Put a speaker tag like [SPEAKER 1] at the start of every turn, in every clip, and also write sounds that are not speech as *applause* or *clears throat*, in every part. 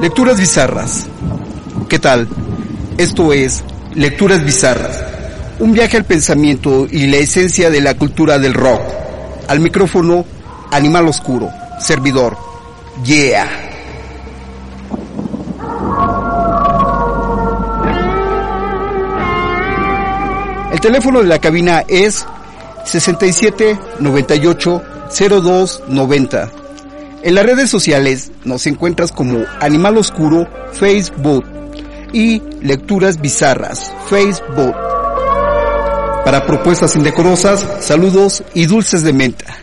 [SPEAKER 1] Lecturas bizarras. ¿Qué tal? Esto es Lecturas bizarras. Un viaje al pensamiento y la esencia de la cultura del rock. Al micrófono, Animal Oscuro, servidor. Yeah. El teléfono de la cabina es 67 98 02 90. En las redes sociales nos encuentras como Animal Oscuro Facebook y Lecturas Bizarras Facebook. Para propuestas indecorosas, saludos y dulces de menta.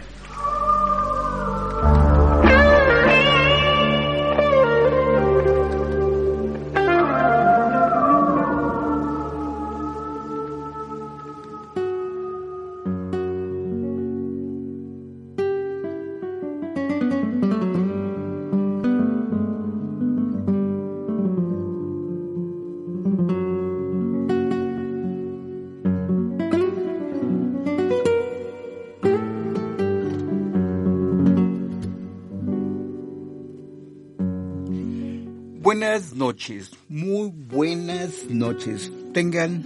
[SPEAKER 1] Noches, muy buenas noches. Tengan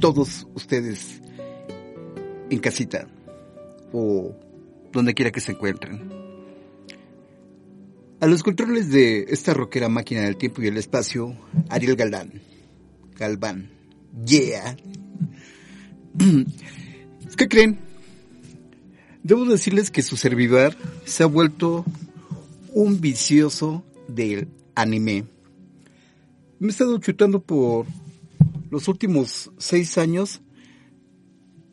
[SPEAKER 1] todos ustedes en casita o donde quiera que se encuentren. A los controles de esta rockera máquina del tiempo y el espacio, Ariel Galán. Galván. Yeah. *clears throat* ¿Qué creen? Debo decirles que su servidor se ha vuelto un vicioso del anime me he estado chutando por los últimos seis años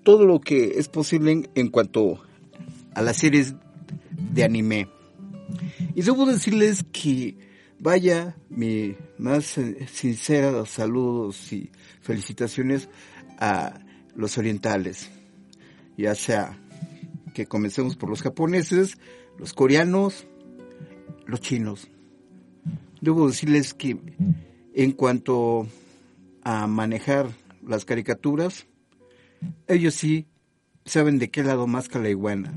[SPEAKER 1] todo lo que es posible en, cuanto a las series de anime. Y debo decirles que, vaya, mi más sincera saludos y felicitaciones a los orientales. Ya sea que comencemos por los japoneses, los coreanos, los chinos. Debo decirles que en cuanto a manejar las caricaturas, ellos sí saben de qué lado más que la iguana.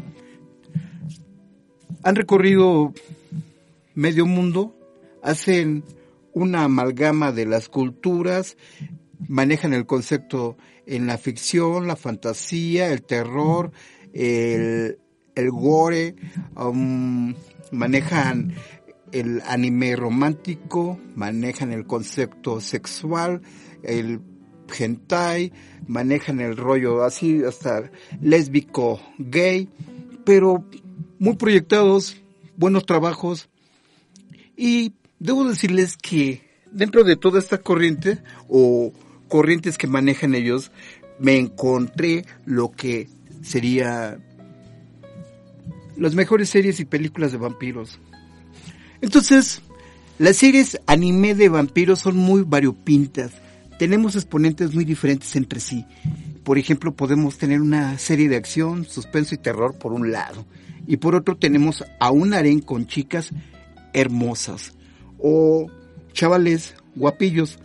[SPEAKER 1] Han recorrido medio mundo, hacen una amalgama de las culturas, manejan el concepto en la ficción, la fantasía, el terror, el, gore, um, manejan el anime romántico, manejan el concepto sexual, el hentai, manejan el rollo así hasta lésbico, gay, pero muy proyectados, buenos trabajos y debo decirles que dentro de toda esta corriente o corrientes que manejan ellos, me encontré lo que sería las mejores series y películas de vampiros. Entonces, las series anime de vampiros son muy variopintas. Tenemos exponentes muy diferentes entre sí. Por ejemplo, podemos tener una serie de acción, suspenso y terror por un lado. Y por otro tenemos a un harén con chicas hermosas. O chavales guapillos.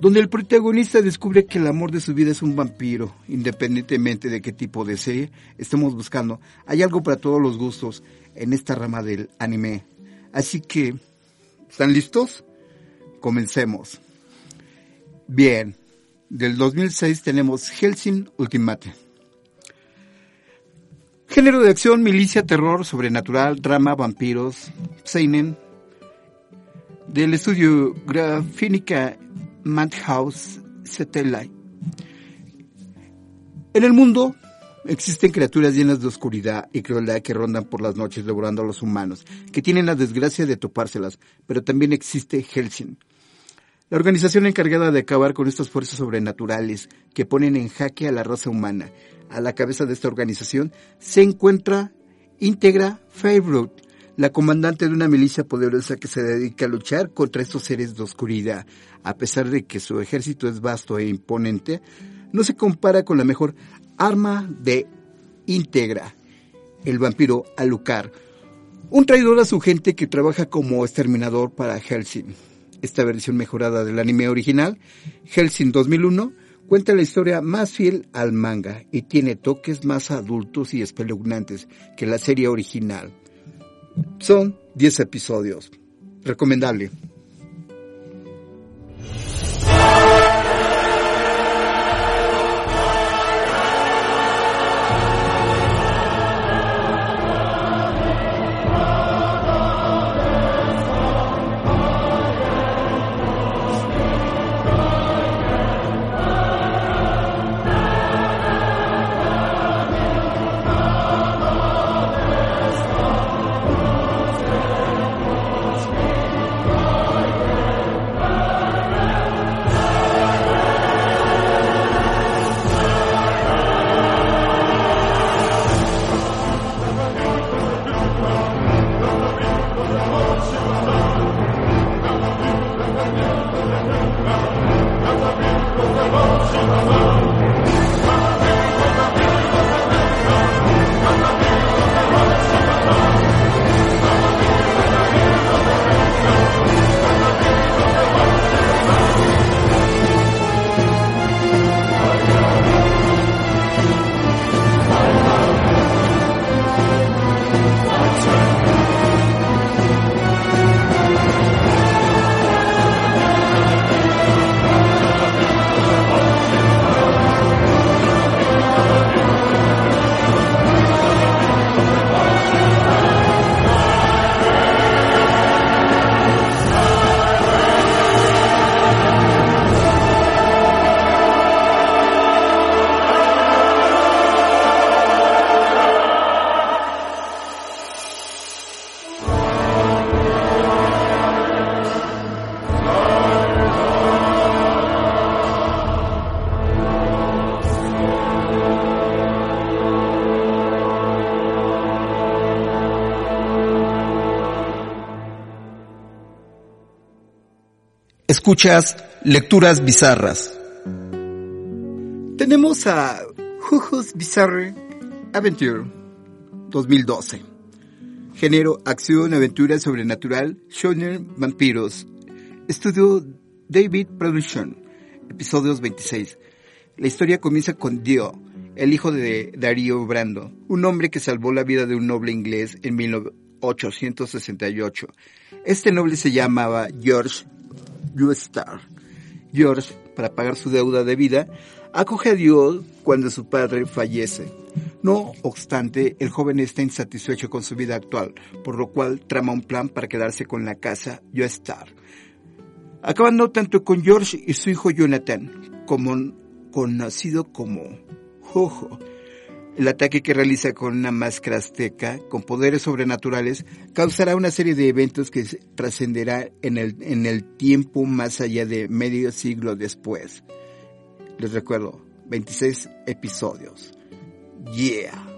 [SPEAKER 1] Donde el protagonista descubre que el amor de su vida es un vampiro, independientemente de qué tipo de serie estemos buscando. Hay algo para todos los gustos en esta rama del anime. Así que, ¿están listos? Comencemos. Bien, del 2006 tenemos Helsing Ultimate. Género de acción, milicia, terror, sobrenatural, drama, vampiros, seinen. Del estudio Grafínica Madhouse Satellite. En el mundo Existen criaturas llenas de oscuridad y crueldad que rondan por las noches devorando a los humanos, que tienen la desgracia de topárselas, pero también existe Helsing, La organización encargada de acabar con estas fuerzas sobrenaturales que ponen en jaque a la raza humana. A la cabeza de esta organización se encuentra íntegra Fairwood, la comandante de una milicia poderosa que se dedica a luchar contra estos seres de oscuridad. A pesar de que su ejército es vasto e imponente, no se compara con la mejor arma de íntegra, el vampiro Alucard, un traidor a su gente que trabaja como exterminador para Helsing. Esta versión mejorada del anime original, Helsing 2001, cuenta la historia más fiel al manga y tiene toques más adultos y espeluznantes que la serie original. Son 10 episodios. Recomendable. Escuchas lecturas bizarras. Tenemos a Juju's Bizarre Adventure 2012. Género, acción, aventura sobrenatural, shonen, vampiros. Estudio David Production. Episodios 26. La historia comienza con Dio, el hijo de Darío Brando, un hombre que salvó la vida de un noble inglés en 1868. Este noble se llamaba George Star. George, para pagar su deuda de vida, acoge a Dios cuando su padre fallece. No obstante, el joven está insatisfecho con su vida actual, por lo cual trama un plan para quedarse con la casa Star. Acabando tanto con George y su hijo Jonathan, como conocido como Jojo, el ataque que realiza con una máscara azteca con poderes sobrenaturales causará una serie de eventos que trascenderá en el, en el tiempo más allá de medio siglo después. Les recuerdo, 26 episodios. Yeah.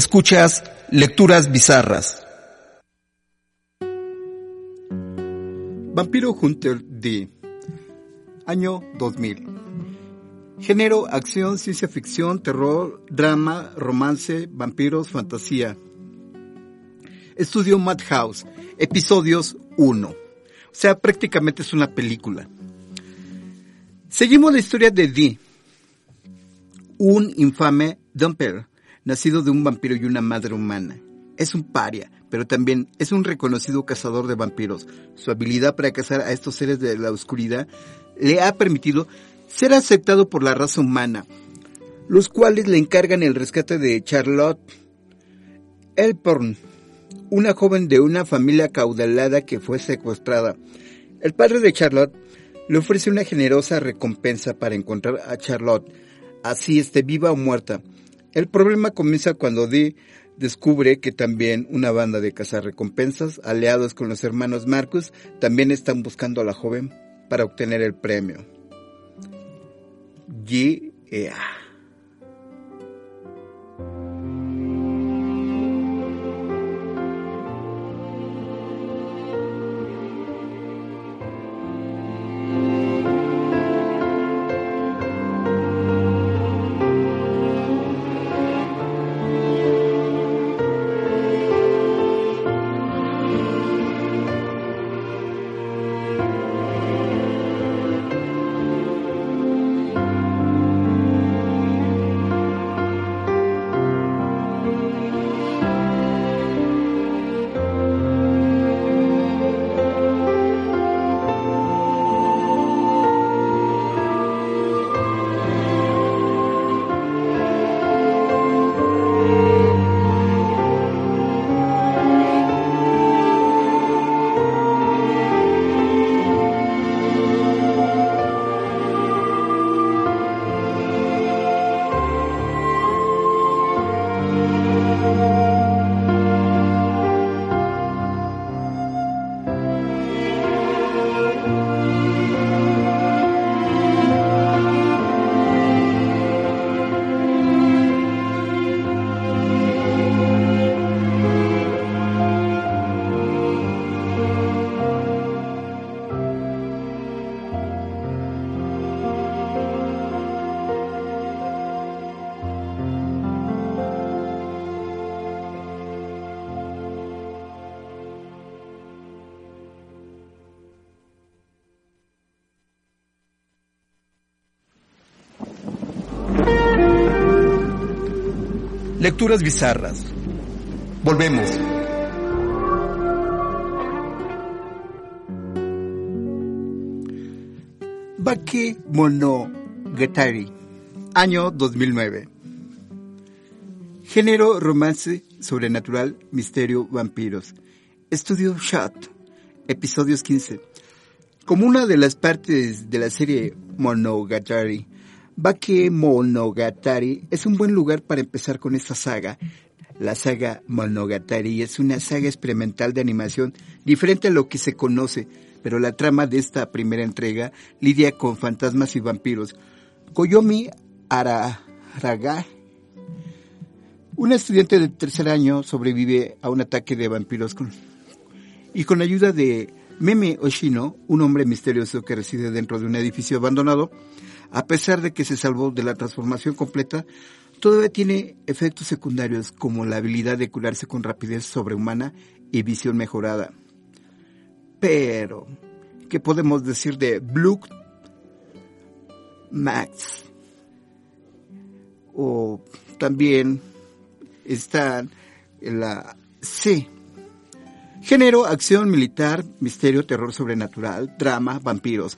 [SPEAKER 1] Escuchas Lecturas Bizarras. Vampiro Hunter D. Año 2000. Género, acción, ciencia ficción, terror, drama, romance, vampiros, fantasía. Estudio Madhouse. Episodios 1. O sea, prácticamente es una película. Seguimos la historia de Dee, un infame Dumper, nacido de un vampiro y una madre humana. Es un paria, pero también es un reconocido cazador de vampiros. Su habilidad para cazar a estos seres de la oscuridad le ha permitido ser aceptado por la raza humana, los cuales le encargan el rescate de Charlotte Elporn, una joven de una familia caudalada que fue secuestrada. El padre de Charlotte le ofrece una generosa recompensa para encontrar a Charlotte, así esté viva o muerta. El problema comienza cuando Dee descubre que también una banda de cazarrecompensas, aliados con los hermanos Marcus, también están buscando a la joven para obtener el premio. Yeah. Lecturas bizarras. Volvemos. Baki Monogatari, año 2009. Género, romance, sobrenatural, misterio, vampiros. Estudio Shot, episodios 15. Como una de las partes de la serie Monogatari, Bake Monogatari es un buen lugar para empezar con esta saga. La saga Monogatari es una saga experimental de animación diferente a lo que se conoce, pero la trama de esta primera entrega lidia con fantasmas y vampiros. Koyomi Araraga, una estudiante de tercer año, sobrevive a un ataque de vampiros con, y con ayuda de Meme Oshino, un hombre misterioso que reside dentro de un edificio abandonado, a pesar de que se salvó de la transformación completa, todavía tiene efectos secundarios como la habilidad de curarse con rapidez sobrehumana y visión mejorada. Pero, ¿qué podemos decir de Blue Max? O también están en la C. Género, acción militar, misterio, terror sobrenatural, drama, vampiros.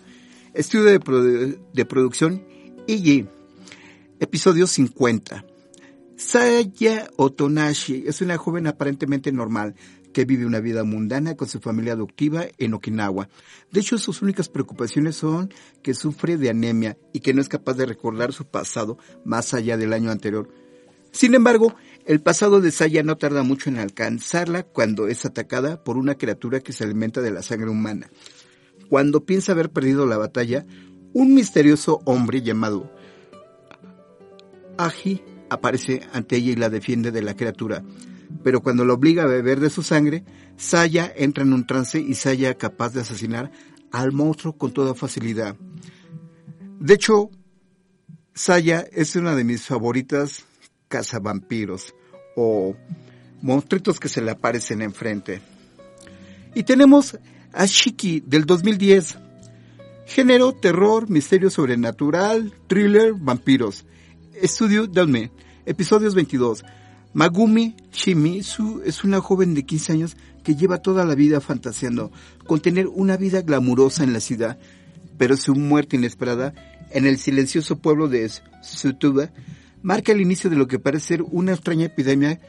[SPEAKER 1] Estudio de, de producción IG. Episodio 50. Saya Otonashi es una joven aparentemente normal que vive una vida mundana con su familia adoptiva en Okinawa. De hecho, sus únicas preocupaciones son que sufre de anemia y que no es capaz de recordar su pasado más allá del año anterior. Sin embargo, el pasado de Saya no tarda mucho en alcanzarla cuando es atacada por una criatura que se alimenta de la sangre humana cuando piensa haber perdido la batalla, un misterioso hombre llamado Aji aparece ante ella y la defiende de la criatura. Pero cuando la obliga a beber de su sangre, Saya entra en un trance y Saya capaz de asesinar al monstruo con toda facilidad. De hecho, Saya es una de mis favoritas cazavampiros o monstruitos que se le aparecen enfrente. Y tenemos a Shiki del 2010. Género, terror, misterio sobrenatural, thriller, vampiros. Estudio Dalme, episodios 22. Magumi Shimizu es una joven de 15 años que lleva toda la vida fantaseando con tener una vida glamurosa en la ciudad, pero su muerte inesperada en el silencioso pueblo de Sutuba marca el inicio de lo que parece ser una extraña epidemia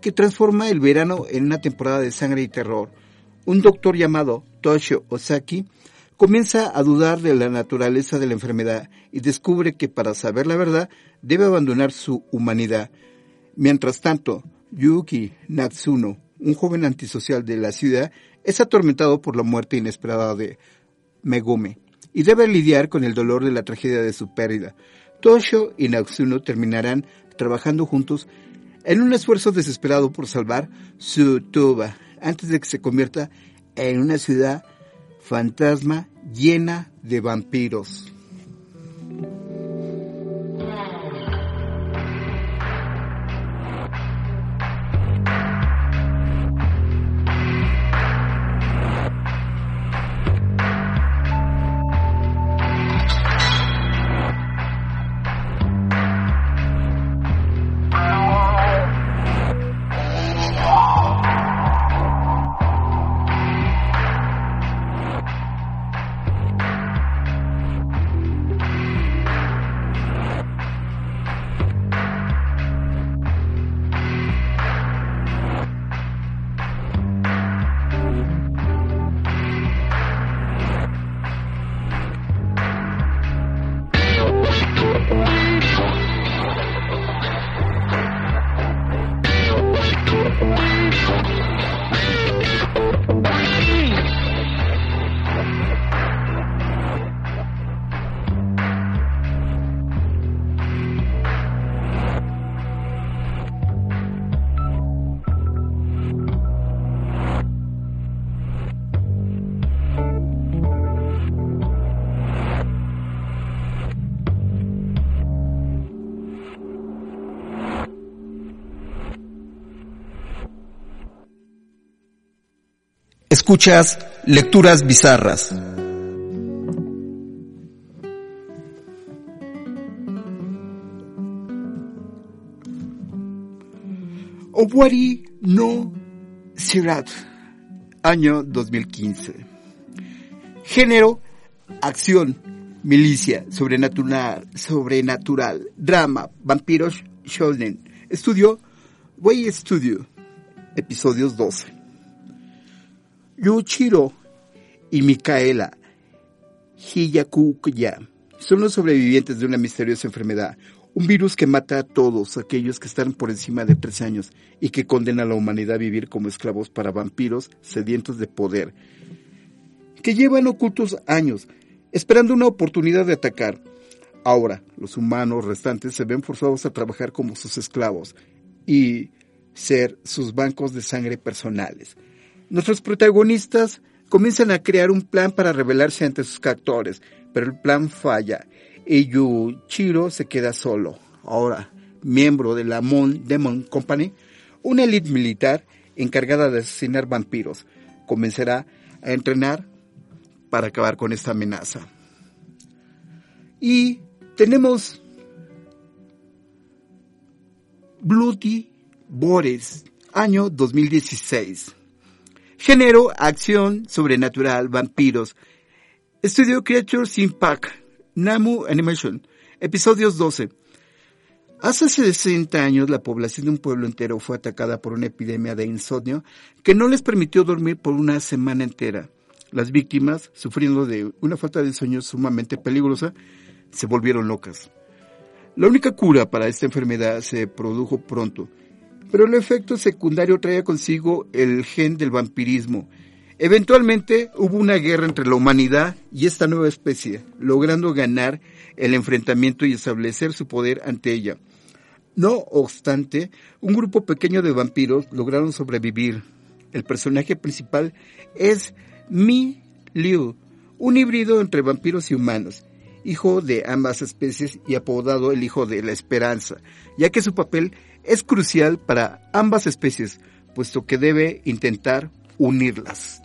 [SPEAKER 1] que transforma el verano en una temporada de sangre y terror. Un doctor llamado Toshio Osaki comienza a dudar de la naturaleza de la enfermedad y descubre que para saber la verdad debe abandonar su humanidad. Mientras tanto, Yuki Natsuno, un joven antisocial de la ciudad, es atormentado por la muerte inesperada de Megumi y debe lidiar con el dolor de la tragedia de su pérdida. Toshio y Natsuno terminarán trabajando juntos en un esfuerzo desesperado por salvar su tuba antes de que se convierta en una ciudad fantasma llena de vampiros. Escuchas lecturas bizarras. Owari no Sirat, año 2015. Género, acción, milicia, sobrenatural, sobrenatural, drama, vampiros, shonen. Estudio, Way Studio, episodios 12. Yuchiro y Mikaela Hiyakuya son los sobrevivientes de una misteriosa enfermedad, un virus que mata a todos aquellos que están por encima de tres años y que condena a la humanidad a vivir como esclavos para vampiros sedientos de poder, que llevan ocultos años, esperando una oportunidad de atacar. Ahora, los humanos restantes se ven forzados a trabajar como sus esclavos y ser sus bancos de sangre personales. Nuestros protagonistas comienzan a crear un plan para rebelarse ante sus captores, pero el plan falla y Yuchiro se queda solo. Ahora, miembro de la Moon Demon Company, una élite militar encargada de asesinar vampiros, comenzará a entrenar para acabar con esta amenaza. Y tenemos Bloody Boris, año 2016. Género, acción, sobrenatural, vampiros. Estudio Creatures Impact, Namu Animation, episodios 12. Hace 60 años la población de un pueblo entero fue atacada por una epidemia de insomnio que no les permitió dormir por una semana entera. Las víctimas, sufriendo de una falta de sueño sumamente peligrosa, se volvieron locas. La única cura para esta enfermedad se produjo pronto pero el efecto secundario traía consigo el gen del vampirismo. Eventualmente hubo una guerra entre la humanidad y esta nueva especie, logrando ganar el enfrentamiento y establecer su poder ante ella. No obstante, un grupo pequeño de vampiros lograron sobrevivir. El personaje principal es Mi Liu, un híbrido entre vampiros y humanos, hijo de ambas especies y apodado el Hijo de la Esperanza, ya que su papel es crucial para ambas especies, puesto que debe intentar unirlas.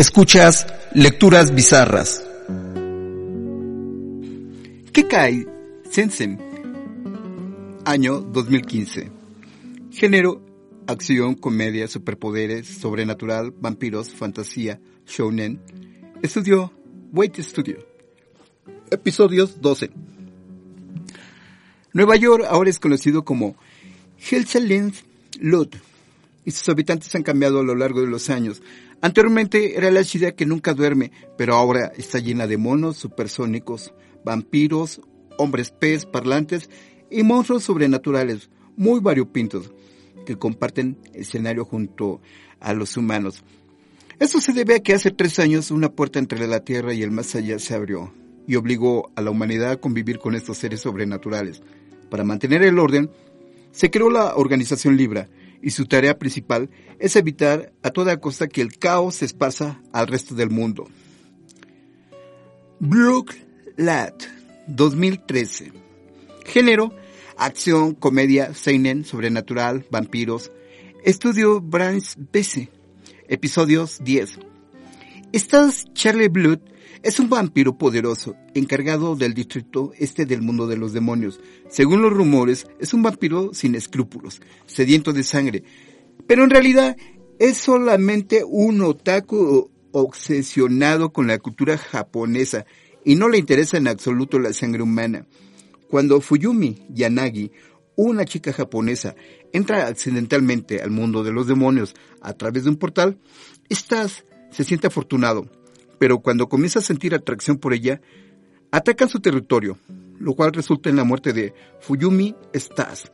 [SPEAKER 1] Escuchas lecturas bizarras. Kekai Sensen, año 2015. Género, acción, comedia, superpoderes, sobrenatural, vampiros, fantasía, shounen. Estudio, Wait Studio. Episodios 12. Nueva York ahora es conocido como Helsalend Lud y sus habitantes han cambiado a lo largo de los años. Anteriormente era la ciudad que nunca duerme, pero ahora está llena de monos supersónicos, vampiros, hombres pez, parlantes y monstruos sobrenaturales muy variopintos que comparten escenario junto a los humanos. Esto se debe a que hace tres años una puerta entre la Tierra y el más allá se abrió y obligó a la humanidad a convivir con estos seres sobrenaturales. Para mantener el orden, se creó la organización Libra y su tarea principal es evitar a toda costa que el caos se esparza al resto del mundo. Brook Lat, 2013. Género, acción, comedia, seinen, sobrenatural, vampiros. Estudio Brands BC. Episodios 10. Estás Charlie Blood es un vampiro poderoso, encargado del distrito este del mundo de los demonios. Según los rumores, es un vampiro sin escrúpulos, sediento de sangre. Pero en realidad es solamente un otaku obsesionado con la cultura japonesa y no le interesa en absoluto la sangre humana. Cuando Fuyumi Yanagi, una chica japonesa, entra accidentalmente al mundo de los demonios a través de un portal, Stas se siente afortunado pero cuando comienza a sentir atracción por ella, atacan su territorio, lo cual resulta en la muerte de Fuyumi Stas.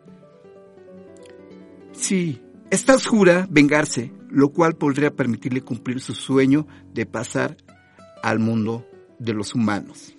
[SPEAKER 1] Sí, Stas jura vengarse, lo cual podría permitirle cumplir su sueño de pasar al mundo de los humanos.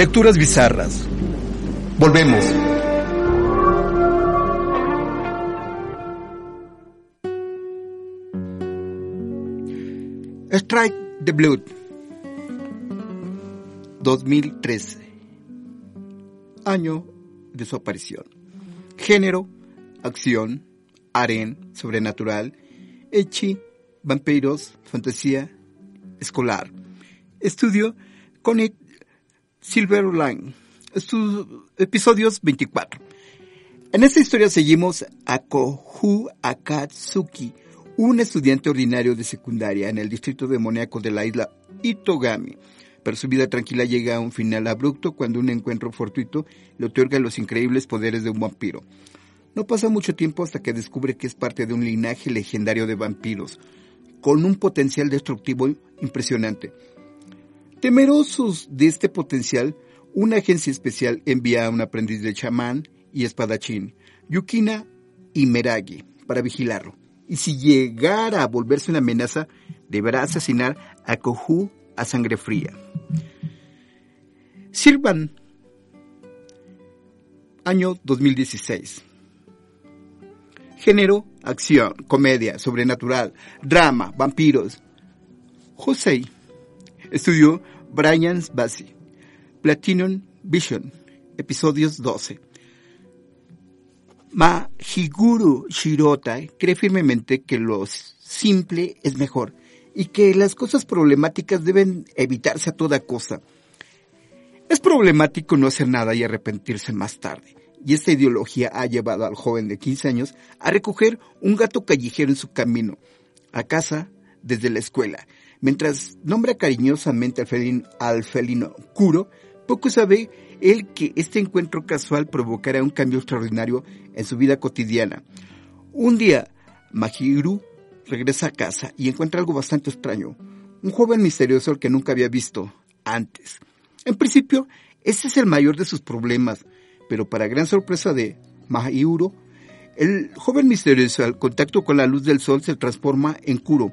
[SPEAKER 1] Lecturas bizarras. Volvemos. Strike the Blood. 2013. Año de su aparición. Género, acción, aren, sobrenatural, echi, vampiros, fantasía, escolar. Estudio, Connect Silver Line, episodios 24. En esta historia seguimos a Kohu Akatsuki, un estudiante ordinario de secundaria en el distrito demoníaco de la isla Itogami. Pero su vida tranquila llega a un final abrupto cuando un encuentro fortuito le otorga los increíbles poderes de un vampiro. No pasa mucho tiempo hasta que descubre que es parte de un linaje legendario de vampiros, con un potencial destructivo impresionante. Temerosos de este potencial, una agencia especial envía a un aprendiz de chamán y espadachín, Yukina y Meragi, para vigilarlo. Y si llegara a volverse una amenaza, deberá asesinar a Kohu a sangre fría. Sirvan, año 2016. Género, acción, comedia, sobrenatural, drama, vampiros. José estudió Brian's Basi, Platinum Vision, episodios 12. Mahiguru Shirota cree firmemente que lo simple es mejor y que las cosas problemáticas deben evitarse a toda cosa. Es problemático no hacer nada y arrepentirse más tarde. Y esta ideología ha llevado al joven de 15 años a recoger un gato callejero en su camino a casa desde la escuela. Mientras nombra cariñosamente al felino, al felino Kuro, poco sabe él que este encuentro casual provocará un cambio extraordinario en su vida cotidiana. Un día, Mahiru regresa a casa y encuentra algo bastante extraño. Un joven misterioso al que nunca había visto antes. En principio, ese es el mayor de sus problemas, pero para gran sorpresa de Mahiuro, el joven misterioso al contacto con la luz del sol se transforma en Kuro.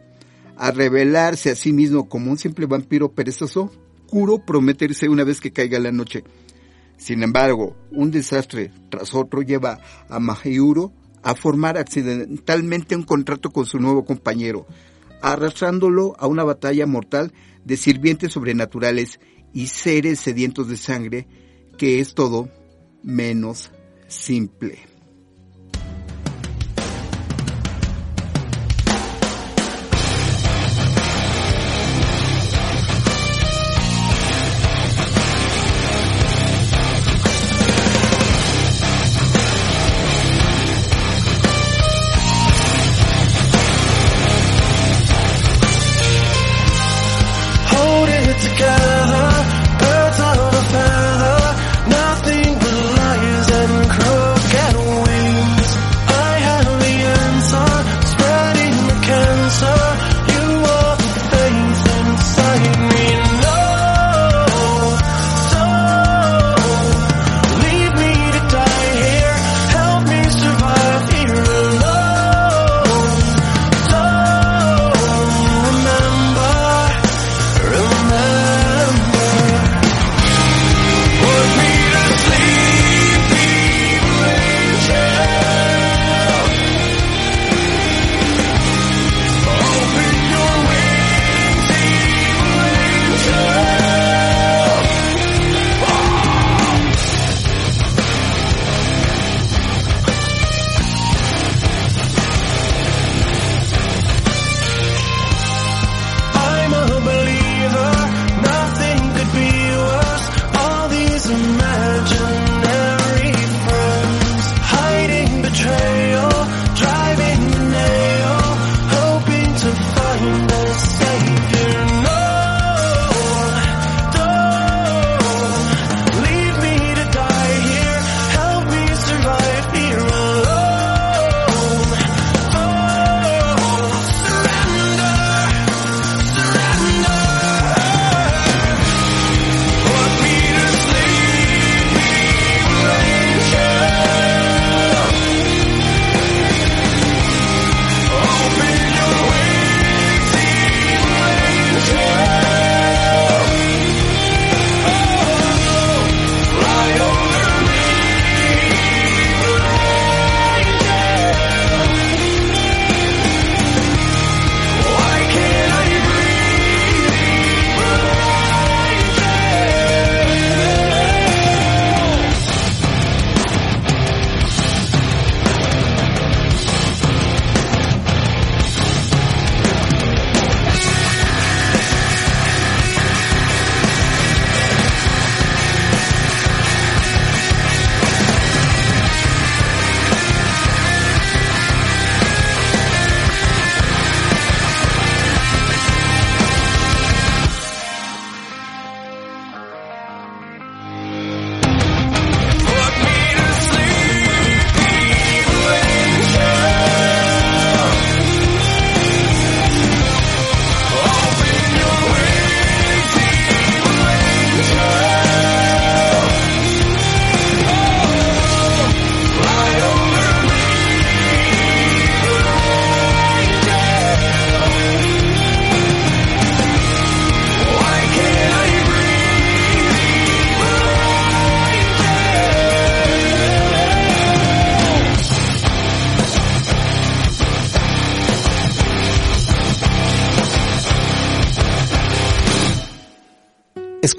[SPEAKER 1] A revelarse a sí mismo como un simple vampiro perezoso, Kuro promete irse una vez que caiga la noche. Sin embargo, un desastre tras otro lleva a Mahiuro a formar accidentalmente un contrato con su nuevo compañero, arrastrándolo a una batalla mortal de sirvientes sobrenaturales y seres sedientos de sangre, que es todo menos simple.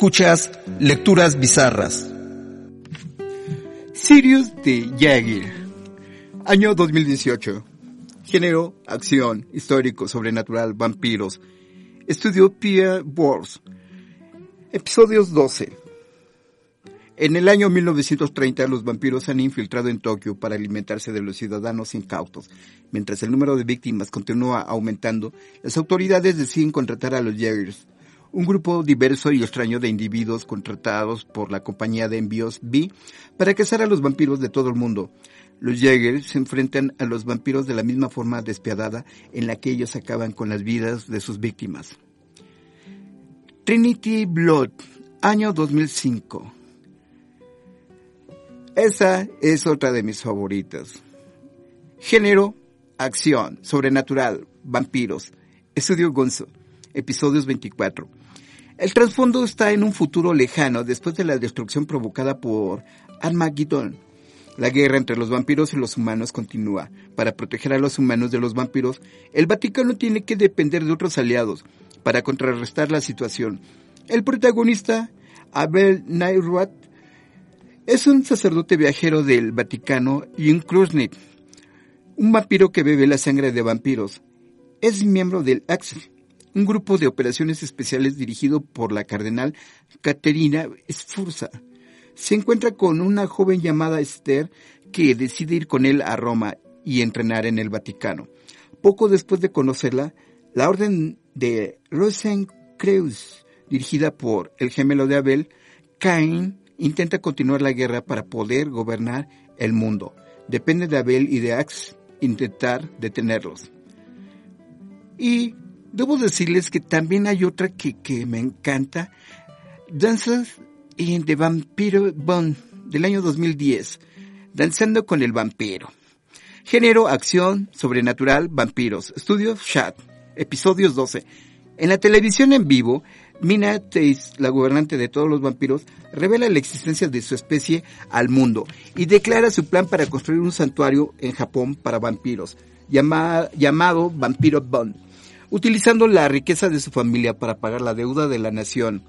[SPEAKER 2] Escuchas Lecturas Bizarras.
[SPEAKER 1] Sirius de Jagger. Año 2018. Género, acción, histórico, sobrenatural, vampiros. Estudio Pierre Bourse. Episodios 12. En el año 1930 los vampiros han infiltrado en Tokio para alimentarse de los ciudadanos incautos. Mientras el número de víctimas continúa aumentando, las autoridades deciden contratar a los Jaggers un grupo diverso y extraño de individuos contratados por la compañía de envíos B para cazar a los vampiros de todo el mundo. Los Jaegers se enfrentan a los vampiros de la misma forma despiadada en la que ellos acaban con las vidas de sus víctimas. Trinity Blood, año 2005. Esa es otra de mis favoritas. Género, acción, sobrenatural, vampiros. Estudio Gonzo, episodios 24. El trasfondo está en un futuro lejano después de la destrucción provocada por Armageddon. La guerra entre los vampiros y los humanos continúa. Para proteger a los humanos de los vampiros, el Vaticano tiene que depender de otros aliados para contrarrestar la situación. El protagonista, Abel Neirot, es un sacerdote viajero del Vaticano y un Krusnit, un vampiro que bebe la sangre de vampiros. Es miembro del Axel, un grupo de operaciones especiales dirigido por la cardenal Caterina Sforza. Se encuentra con una joven llamada Esther que decide ir con él a Roma y entrenar en el Vaticano. Poco después de conocerla, la orden de Rosenkreuz, dirigida por el gemelo de Abel, Cain, intenta continuar la guerra para poder gobernar el mundo. Depende de Abel y de Ax intentar detenerlos. Y Debo decirles que también hay otra que, me encanta, Dances in the Vampiro Bond, del año 2010, Danzando con el Vampiro. Género, acción, sobrenatural, vampiros. Estudio, Chat. Episodios 12. En la televisión en vivo, Mina Teis, la gobernante de todos los vampiros, revela la existencia de su especie al mundo y declara su plan para construir un santuario en Japón para vampiros, llamado Vampiro Bond utilizando la riqueza de su familia para pagar la deuda de la nación.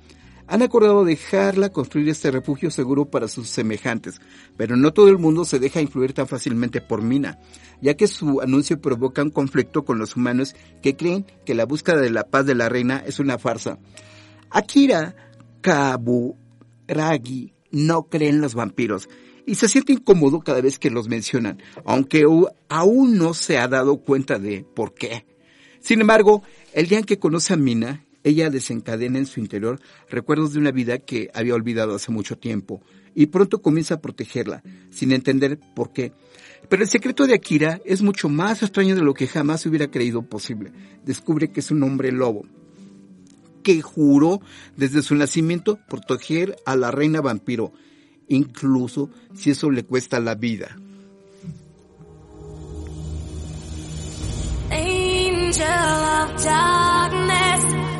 [SPEAKER 1] Han acordado dejarla construir este refugio seguro para sus semejantes, pero no todo el mundo se deja influir tan fácilmente por Mina, ya que su anuncio provoca un conflicto con los humanos que creen que la búsqueda de la paz de la reina es una farsa. Akira Kaburagi no cree en los vampiros y se siente incómodo cada vez que los mencionan, aunque aún no se ha dado cuenta de por qué. Sin embargo, el día en que conoce a Mina, ella desencadena en su interior recuerdos de una vida que había olvidado hace mucho tiempo y pronto comienza a protegerla, sin entender por qué. Pero el secreto de Akira es mucho más extraño de lo que jamás hubiera creído posible. Descubre que es un hombre lobo, que juró desde su nacimiento proteger a la reina vampiro, incluso si eso le cuesta la vida. Angel of darkness,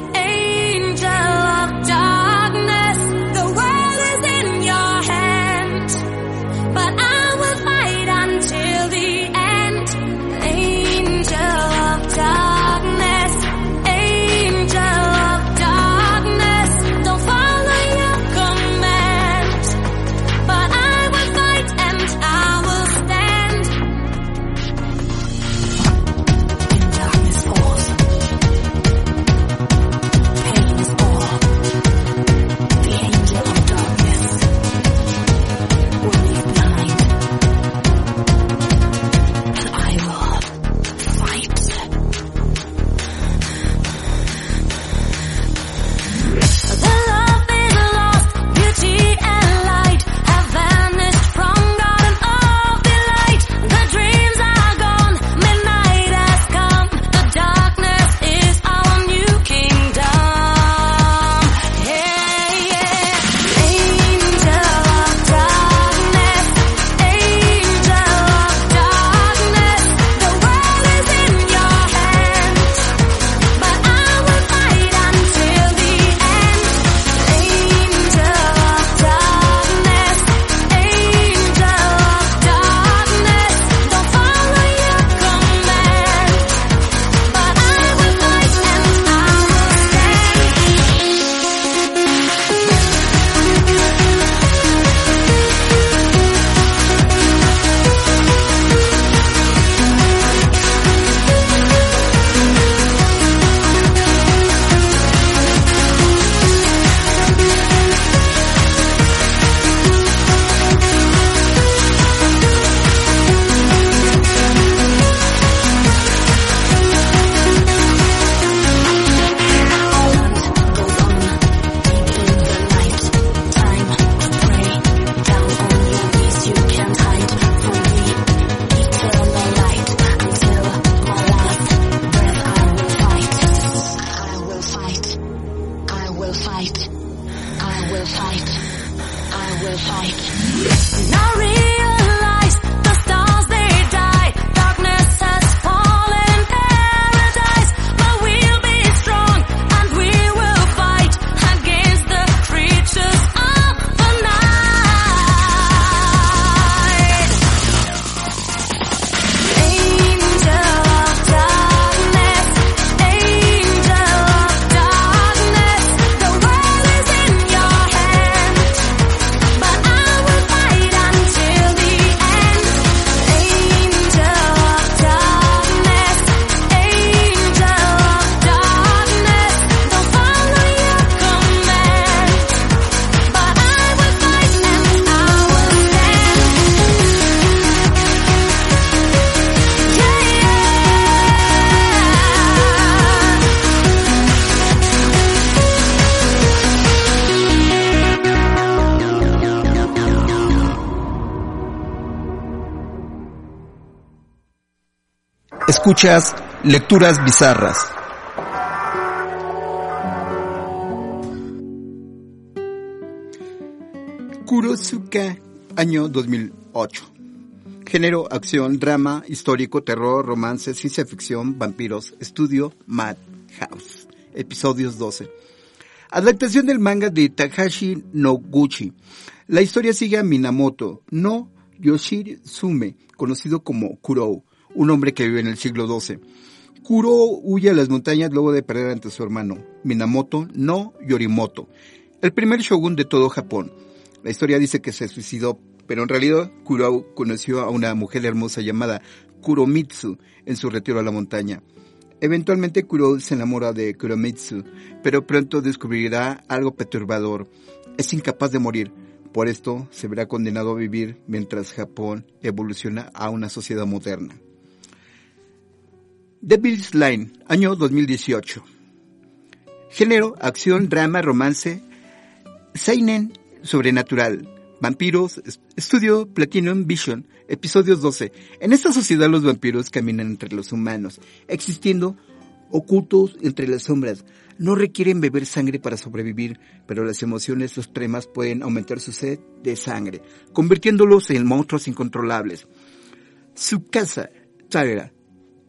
[SPEAKER 2] Escuchas Lecturas Bizarras.
[SPEAKER 1] Kurosuka, año 2008. Género, acción, drama, histórico, terror, romance, ciencia ficción, vampiros, estudio, Madhouse. Episodios 12. Adaptación del manga de Takashi Noguchi. La historia sigue a Minamoto, no Yoshiri Sume, conocido como Kurou, un hombre que vive en el siglo XII. Kurou huye a las montañas luego de perder ante su hermano, Minamoto no Yorimoto, el primer shogun de todo Japón. La historia dice que se suicidó, pero en realidad Kurou conoció a una mujer hermosa llamada Kuromitsu en su retiro a la montaña. Eventualmente Kurou se enamora de Kuromitsu, pero pronto descubrirá algo perturbador. Es incapaz de morir. Por esto se verá condenado a vivir mientras Japón evoluciona a una sociedad moderna. Devil's Line, año 2018. Género, acción, drama, romance, Seinen, sobrenatural, vampiros, estudio Platinum Vision, episodios 12. En esta sociedad los vampiros caminan entre los humanos, existiendo ocultos entre las sombras. No requieren beber sangre para sobrevivir, pero las emociones extremas pueden aumentar su sed de sangre, convirtiéndolos en monstruos incontrolables. Su casa, Tyra,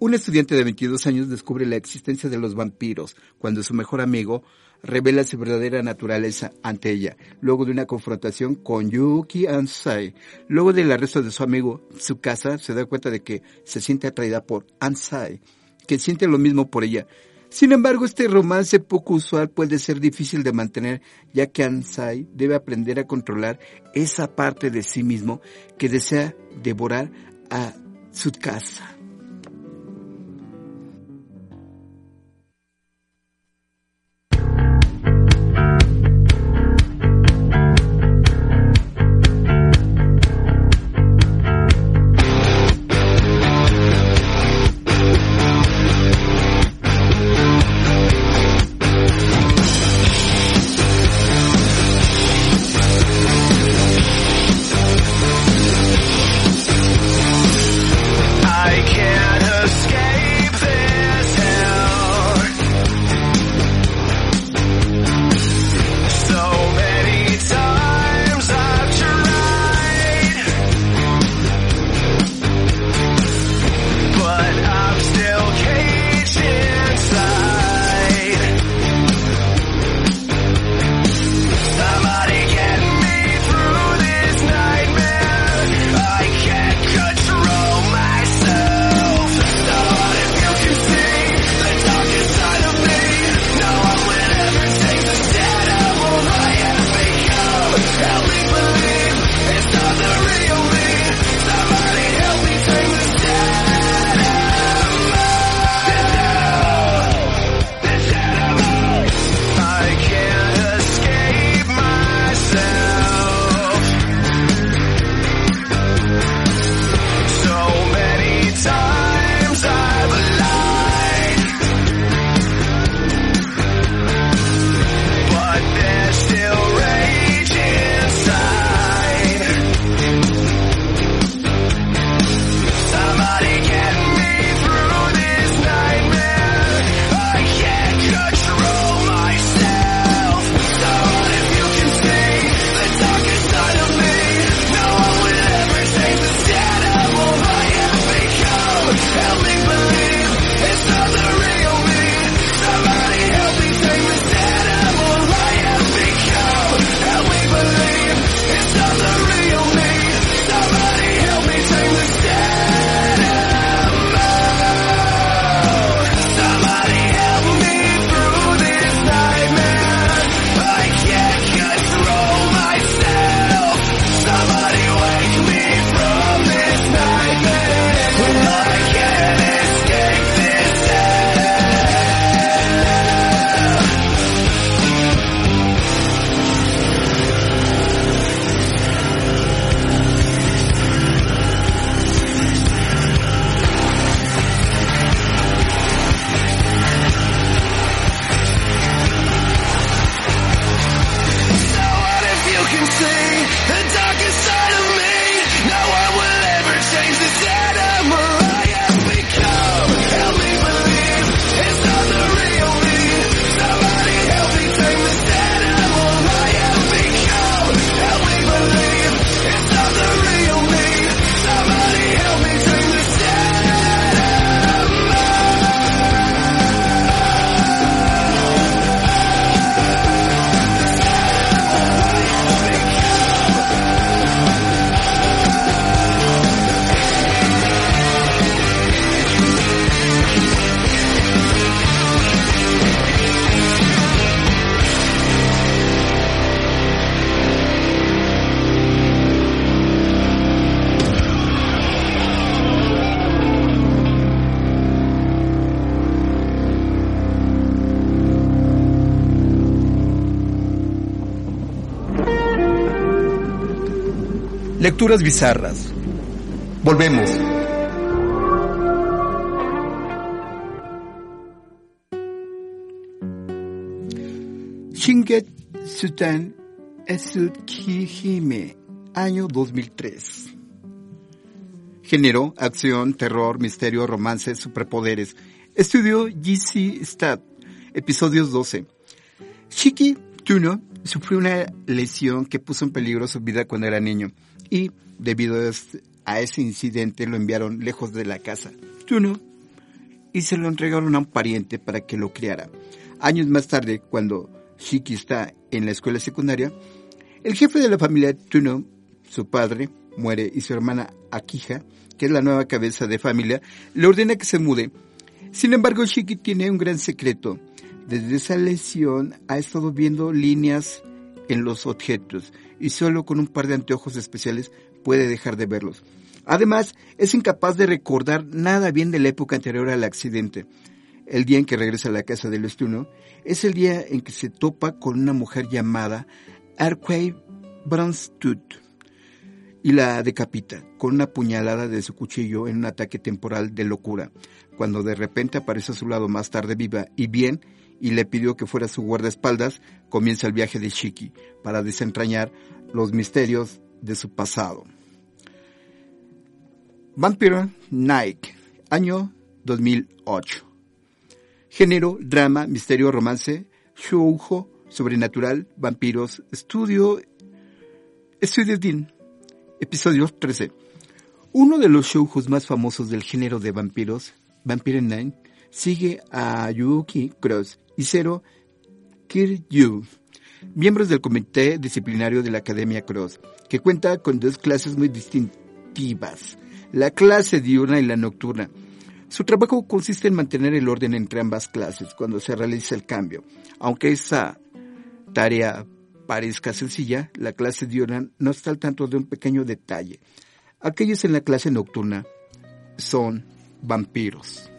[SPEAKER 1] un estudiante de 22 años descubre la existencia de los vampiros cuando su mejor amigo revela su verdadera naturaleza ante ella, luego de una confrontación con Yuki Ansai. Luego del arresto de su amigo, su casa se da cuenta de que se siente atraída por Ansai, que siente lo mismo por ella. Sin embargo, este romance poco usual puede ser difícil de mantener, ya que Ansai debe aprender a controlar esa parte de sí mismo que desea devorar a su casa.
[SPEAKER 2] Lecturas bizarras. Volvemos.
[SPEAKER 1] Shinget Sutan Esukihime, año 2003. Género, acción, terror, misterio, romance, superpoderes. Estudio GC Stat, episodios 12. Shiki Tuno sufrió una lesión que puso en peligro su vida cuando era niño y, debido a ese incidente, lo enviaron lejos de la casa. Tuno y se lo entregaron a un pariente para que lo criara. Años más tarde, cuando Shiki está en la escuela secundaria, el jefe de la familia Tuno, su padre, muere y su hermana Akija, que es la nueva cabeza de familia, le ordena que se mude. Sin embargo, Shiki tiene un gran secreto. Desde esa lesión ha estado viendo líneas en los objetos y solo con un par de anteojos especiales puede dejar de verlos. Además, es incapaz de recordar nada bien de la época anterior al accidente. El día en que regresa a la casa del estuno es el día en que se topa con una mujer llamada Arquay Brunstut y la decapita con una puñalada de su cuchillo en un ataque temporal de locura, cuando de repente aparece a su lado más tarde viva y bien y le pidió que fuera su guardaespaldas, comienza el viaje de Shiki para desentrañar los misterios de su pasado. Vampiro Nike, año 2008. Género, drama, misterio, romance, shoujo, sobrenatural, vampiros, estudio, estudio Dean, episodio 13. Uno de los shoujos más famosos del género de vampiros, Vampire Nine, sigue a Yuki Cross y Zero Kiryu, miembros del comité disciplinario de la Academia Cross, que cuenta con dos clases muy distintivas, la clase diurna y la nocturna. Su trabajo consiste en mantener el orden entre ambas clases cuando se realiza el cambio. Aunque esa tarea parezca sencilla, la clase diurna no está al tanto de un pequeño detalle. Aquellos en la clase nocturna son vampiros.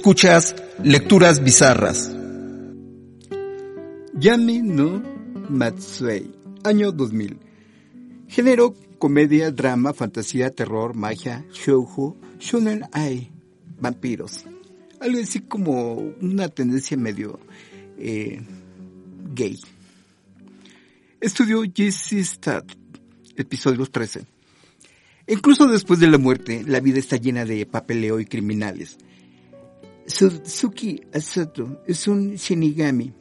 [SPEAKER 2] Escuchas Lecturas Bizarras.
[SPEAKER 1] Yami no Matsuei, año 2000. Género, comedia, drama, fantasía, terror, magia, shoujo, shonen ai, vampiros. Algo así como una tendencia medio eh, gay. Estudio GC Stat, episodio 13. Incluso después de la muerte, la vida está llena de papeleo y criminales. Suzuki Asato es un shinigami,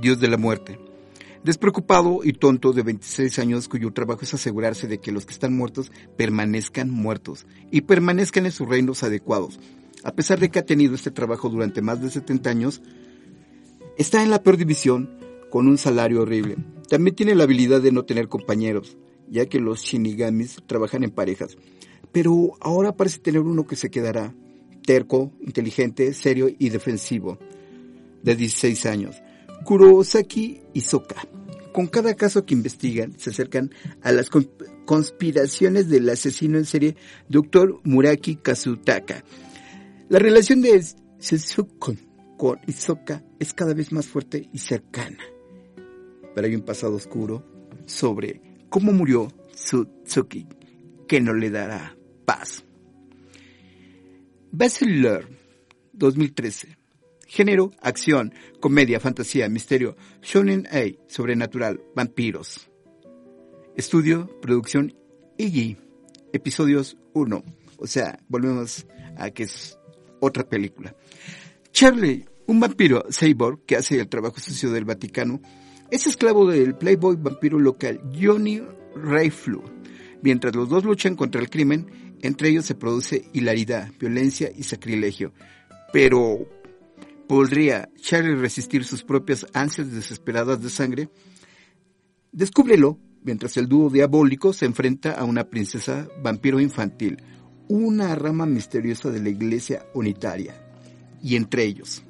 [SPEAKER 1] dios de la muerte. Despreocupado y tonto de 26 años cuyo trabajo es asegurarse de que los que están muertos permanezcan muertos y permanezcan en sus reinos adecuados. A pesar de que ha tenido este trabajo durante más de 70 años, está en la peor división con un salario horrible. También tiene la habilidad de no tener compañeros, ya que los shinigamis trabajan en parejas. Pero ahora parece tener uno que se quedará terco, inteligente, serio y defensivo, de 16 años. Kurosaki Isoka. Con cada caso que investigan, se acercan a las conspiraciones del asesino en serie Dr. Muraki Kazutaka. La relación de Suzuko con Isoka es cada vez más fuerte y cercana. Pero hay un pasado oscuro sobre cómo murió Suzuki que no le dará paz. Bachelor 2013. Género, acción, comedia, fantasía, misterio, shonen A, sobrenatural, vampiros. Estudio, producción, Iggy. Episodios 1. O sea, volvemos a que es otra película. Charlie, un vampiro cyborg que hace el trabajo sucio del Vaticano, es esclavo del playboy vampiro local Johnny Rayflew. Mientras los dos luchan contra el crimen, entre ellos se produce hilaridad, violencia y sacrilegio. Pero, ¿podría Charlie resistir sus propias ansias desesperadas de sangre? Descúbrelo mientras el dúo diabólico se enfrenta a una princesa vampiro infantil, una rama misteriosa de la iglesia unitaria. Y entre ellos,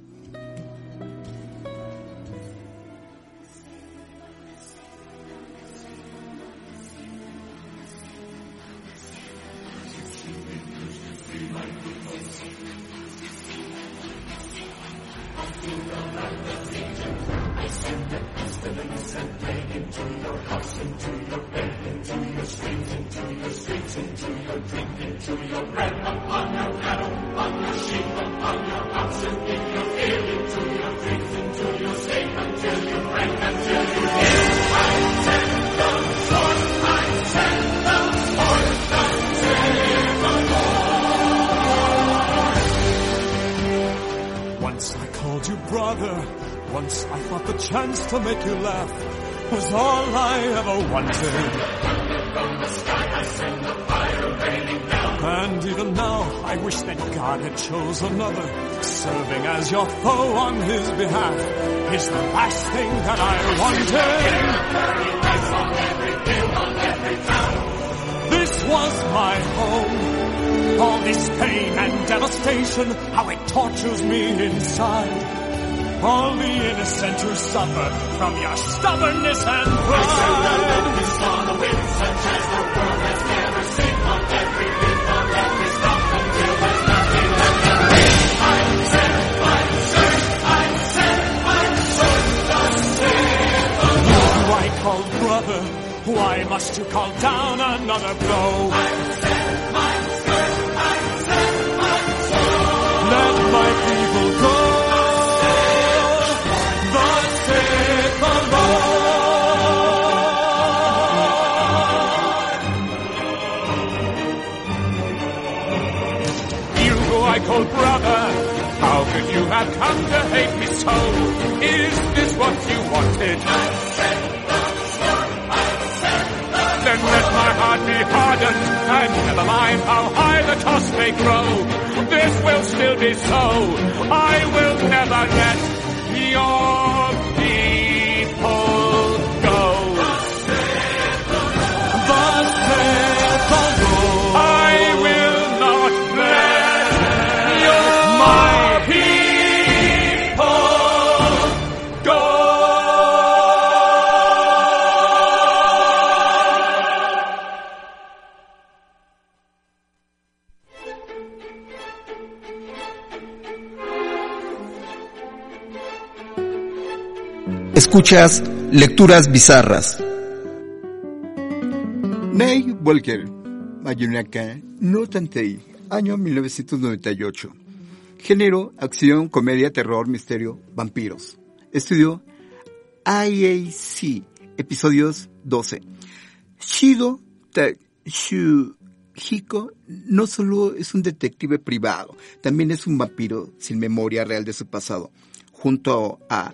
[SPEAKER 3] Then let my heart be hardened, and never mind how high the toss may grow. This will still be so. I will never let your
[SPEAKER 2] Escuchas Lecturas Bizarras.
[SPEAKER 1] Ney Walker, Mayunaka, no Tantei, año 1998. Género, acción, comedia, terror, misterio, vampiros. Estudio IAC, episodios 12. Shido Hiko no solo es un detective privado, también es un vampiro sin memoria real de su pasado, junto a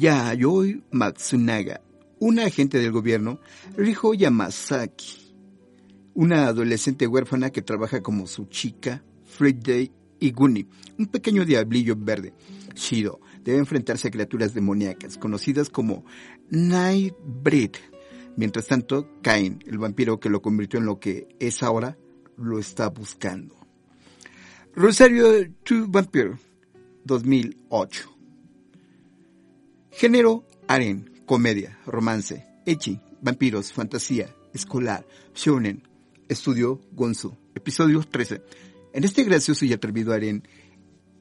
[SPEAKER 1] Yayoi Matsunaga, una agente del gobierno, Riho Yamasaki, una adolescente huérfana que trabaja como su chica, Friday Iguni, un pequeño diablillo verde. Shido debe enfrentarse a criaturas demoníacas conocidas como Nightbreed, Mientras tanto, Cain, el vampiro que lo convirtió en lo que es ahora, lo está buscando. Rosario to Vampire, 2008. Género, aren, comedia, romance, echi, vampiros, fantasía, escolar, shonen. Estudio, Gonzo. Episodio 13. En este gracioso y atrevido aren,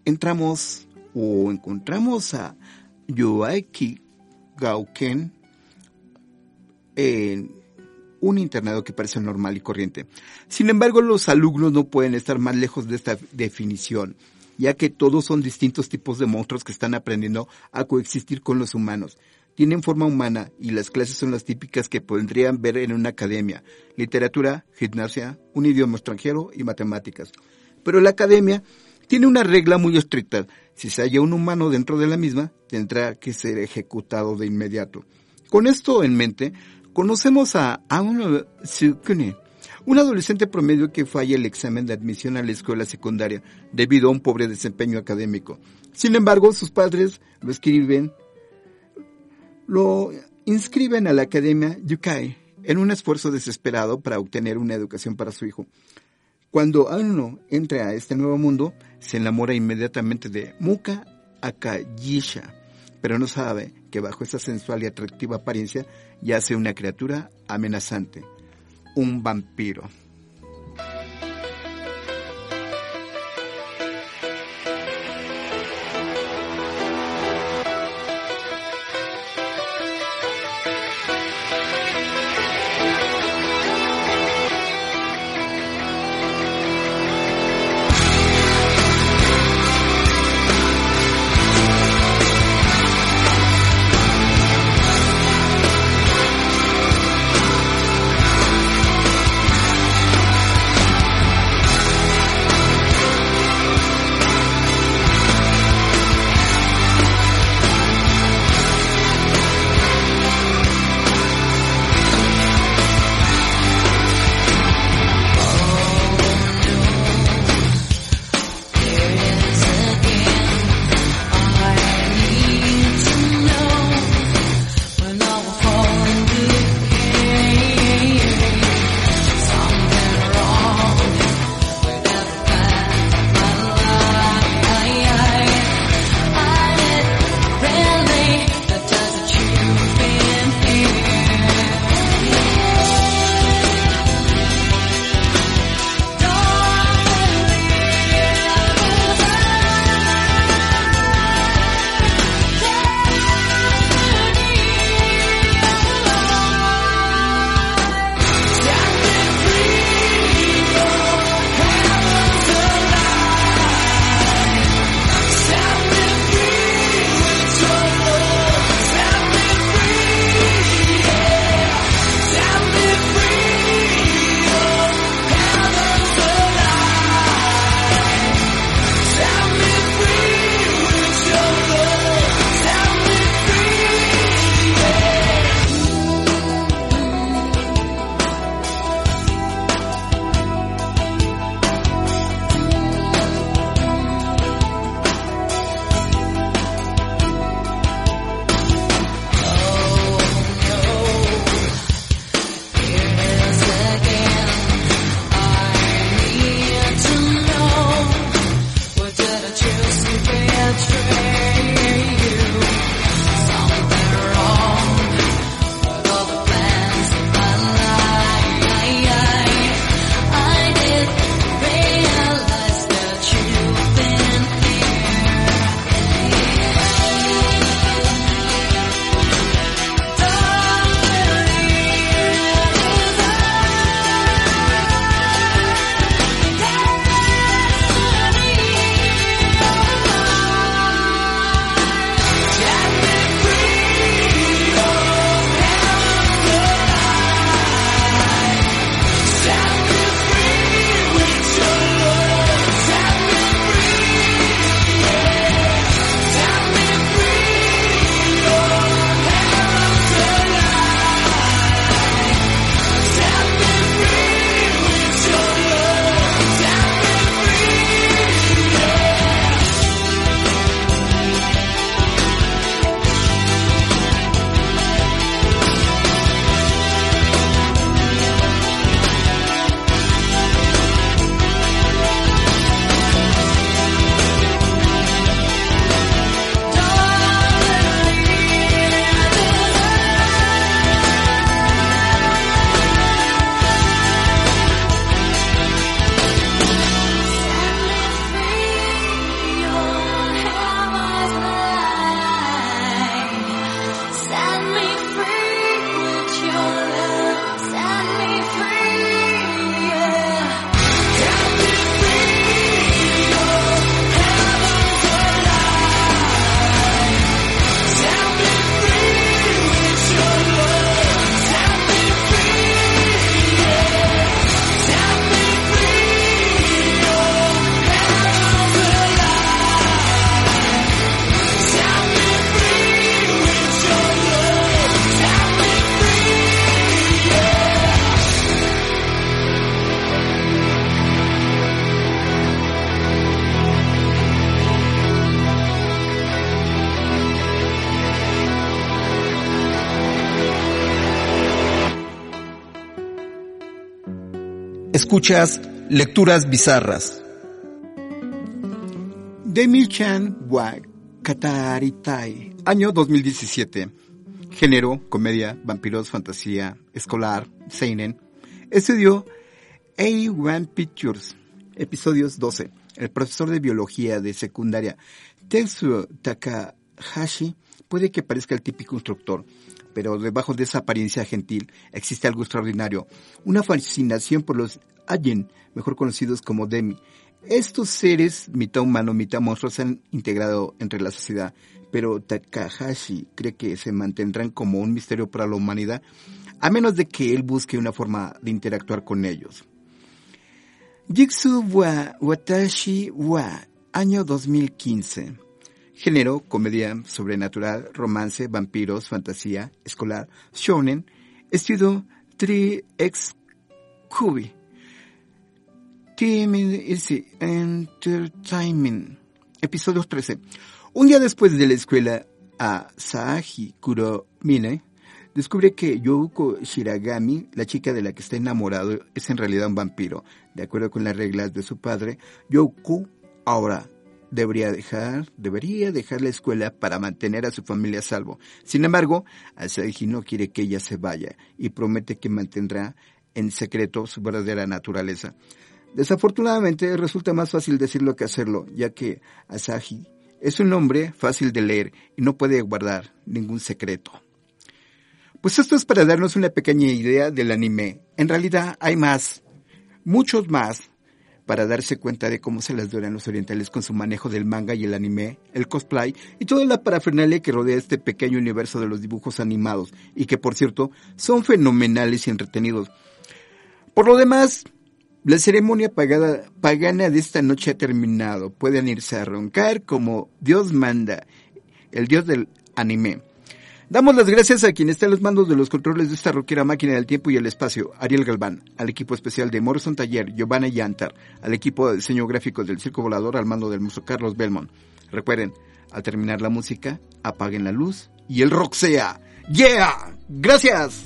[SPEAKER 1] entramos o encontramos a Yoaiki Gauken, en un internado que parece normal y corriente. Sin embargo, los alumnos no pueden estar más lejos de esta definición, ya que todos son distintos tipos de monstruos que están aprendiendo a coexistir con los humanos. Tienen forma humana y las clases son las típicas que podrían ver en una academia, literatura, gimnasia, un idioma extranjero y matemáticas. Pero la academia tiene una regla muy estricta. Si se halla un humano dentro de la misma, tendrá que ser ejecutado de inmediato. Con esto en mente, Conocemos a Aun Sukune, un adolescente promedio que falla el examen de admisión a la escuela secundaria debido a un pobre desempeño académico. Sin embargo, sus padres lo escriben, lo inscriben a la academia Yukai en un esfuerzo desesperado para obtener una educación para su hijo. Cuando Auno entra a este nuevo mundo, se enamora inmediatamente de Muka Akayisha, pero no sabe que bajo esa sensual y atractiva apariencia yace una criatura amenazante, un vampiro.
[SPEAKER 2] Escuchas Lecturas Bizarras.
[SPEAKER 1] Demi-chan wa Kataritai, año 2017. Género, comedia, vampiros, fantasía, escolar, seinen. Estudió A1 Pictures, episodios 12. El profesor de biología de secundaria Tetsuo Takahashi puede que parezca el típico instructor, pero debajo de esa apariencia gentil existe algo extraordinario, una fascinación por los Ayen, mejor conocidos como Demi. Estos seres, mitad humano, mitad monstruo, se han integrado entre la sociedad, pero Takahashi cree que se mantendrán como un misterio para la humanidad, a menos de que él busque una forma de interactuar con ellos. Jitsu wa Watashi wa, año 2015. Género, comedia sobrenatural, romance, vampiros, fantasía, escolar, shonen, estilo 3X Kubi. Team Entertainment. Episodio 13. Un día después de la escuela, Asahi Kuromine descubre que Youko Shiragami, la chica de la que está enamorado, es en realidad un vampiro. De acuerdo con las reglas de su padre, Youko ahora debería dejar, debería dejar la escuela para mantener a su familia a salvo. Sin embargo, Asahi no quiere que ella se vaya y promete que mantendrá en secreto su verdadera naturaleza. Desafortunadamente resulta más fácil decirlo que hacerlo, ya que Asahi es un hombre fácil de leer y no puede guardar ningún secreto. Pues esto es para darnos una pequeña idea del anime. En realidad hay más, muchos más, para darse cuenta de cómo se las duran los orientales con su manejo del manga y el anime, el cosplay y toda la parafernalia que rodea este pequeño universo de los dibujos animados y que por cierto son fenomenales y entretenidos. Por lo demás, la ceremonia pagana de esta noche ha terminado. Pueden irse a roncar como Dios manda, el dios del anime. Damos las gracias a quien está en los mandos de los controles de esta roquera máquina del tiempo y el espacio, Ariel Galván, al equipo especial de Morrison Taller, Giovanna Yantar, al equipo de diseño gráfico del Circo Volador al mando del músico Carlos Belmont. Recuerden, al terminar la música, apaguen la luz y el rock sea. ¡Yeah! ¡Gracias!